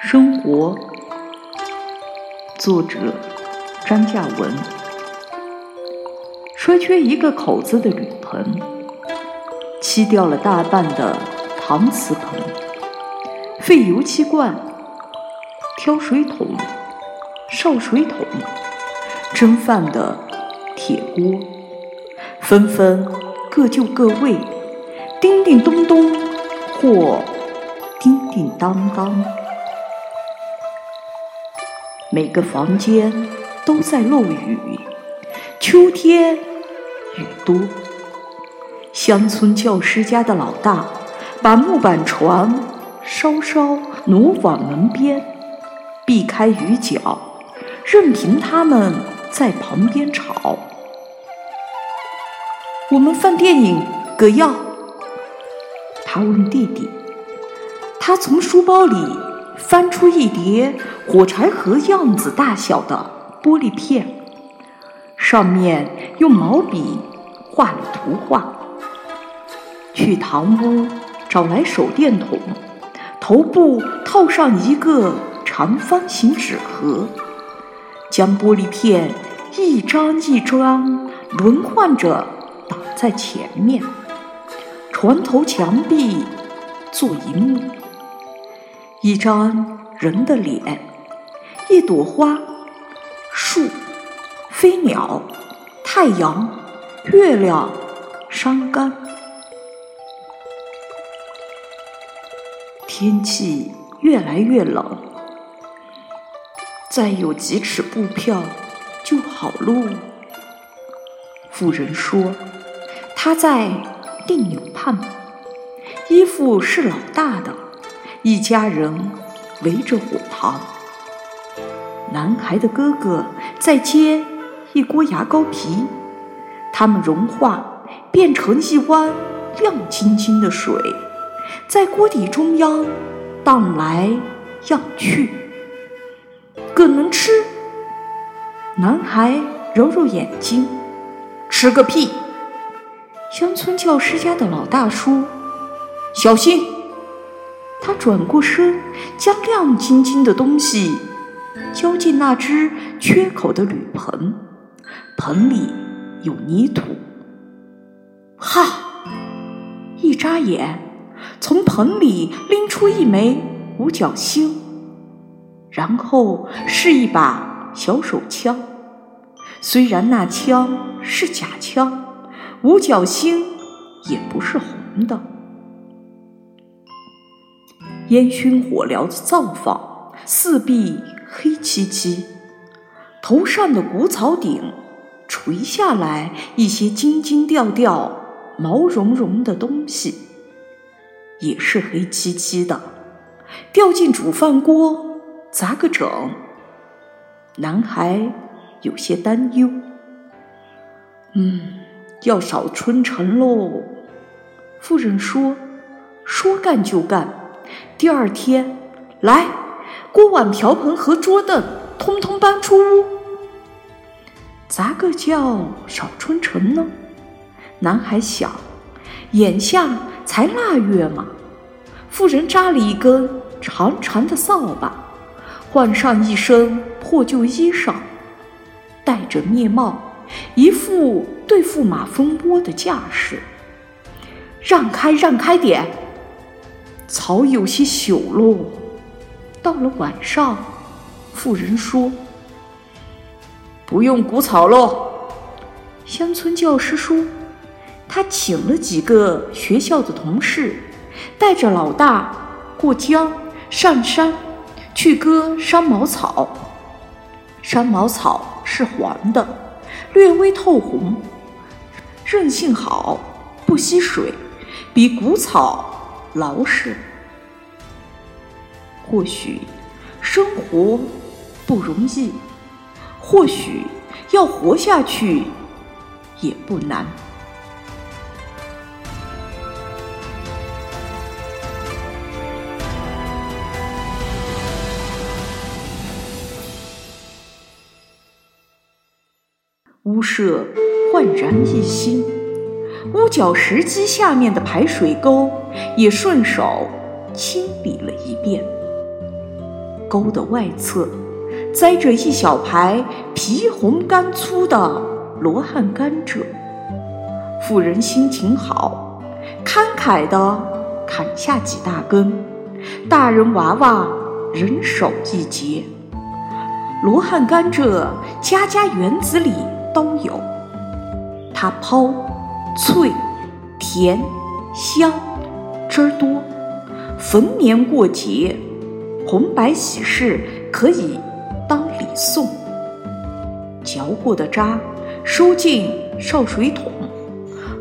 生活，作者张嘉文。摔缺一个口子的铝盆，漆掉了大半的搪瓷盆，废油漆罐、挑水桶、烧水桶、蒸饭的铁锅，纷纷各就各位，叮叮咚咚或叮叮当当。每个房间都在漏雨，秋天雨多。乡村教师家的老大把木板床稍稍挪往门边，避开雨脚，任凭他们在旁边吵。我们放电影，葛耀。他问弟弟，他从书包里。翻出一叠火柴盒样子大小的玻璃片，上面用毛笔画了图画。去堂屋找来手电筒，头部套上一个长方形纸盒，将玻璃片一张一张轮换着挡在前面，床头墙壁做一幕。一张人的脸，一朵花，树，飞鸟，太阳，月亮，山岗。天气越来越冷，再有几尺布票就好喽。妇人说：“他在定纽畔，衣服是老大的。”一家人围着火塘，男孩的哥哥在煎一锅牙膏皮，它们融化变成一湾亮晶晶的水，在锅底中央荡来漾去。更能吃？男孩揉揉眼睛，吃个屁！乡村教师家的老大叔：“小心！”他转过身，将亮晶晶的东西浇进那只缺口的铝盆，盆里有泥土。哈！一眨眼，从盆里拎出一枚五角星，然后是一把小手枪。虽然那枪是假枪，五角星也不是红的。烟熏火燎的灶房，四壁黑漆漆，头上的谷草顶垂下来一些金金吊吊、毛茸茸的东西，也是黑漆漆的，掉进煮饭锅砸个整。男孩有些担忧：“嗯，要扫春城喽。”妇人说：“说干就干。”第二天，来，锅碗瓢盆和桌凳通通搬出屋。咋个叫少春城呢？男孩想，眼下才腊月嘛。妇人扎了一根长长的扫把，换上一身破旧衣裳，戴着面帽，一副对付马蜂窝的架势。让开，让开点！草有些朽喽。到了晚上，妇人说：“不用谷草喽。”乡村教师说：“他请了几个学校的同事，带着老大过江上山去割山毛草。山毛草是黄的，略微透红，韧性好，不吸水，比谷草。”牢实，或许生活不容易，或许要活下去也不难。屋舍焕然一新，屋角石基下面的排水沟也顺手清理了一遍。沟的外侧栽着一小排皮红干粗的罗汉甘蔗。妇人心情好，慷慨地砍下几大根，大人娃娃人手一截。罗汉甘蔗家家园子里都有，它抛、脆、甜、香，汁儿多。逢年过节，红白喜事可以当礼送。嚼过的渣收进烧水桶，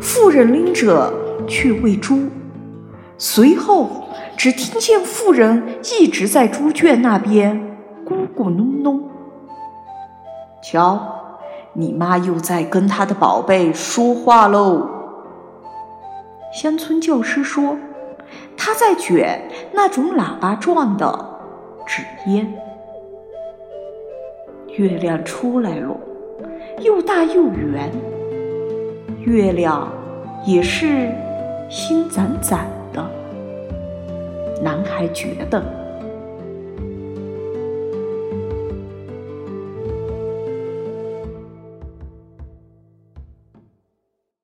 妇人拎着去喂猪。随后，只听见妇人一直在猪圈那边。咕咕哝哝，瞧，你妈又在跟她的宝贝说话喽。乡村教师说，她在卷那种喇叭状的纸烟。月亮出来了，又大又圆。月亮也是心攒攒的。男孩觉得。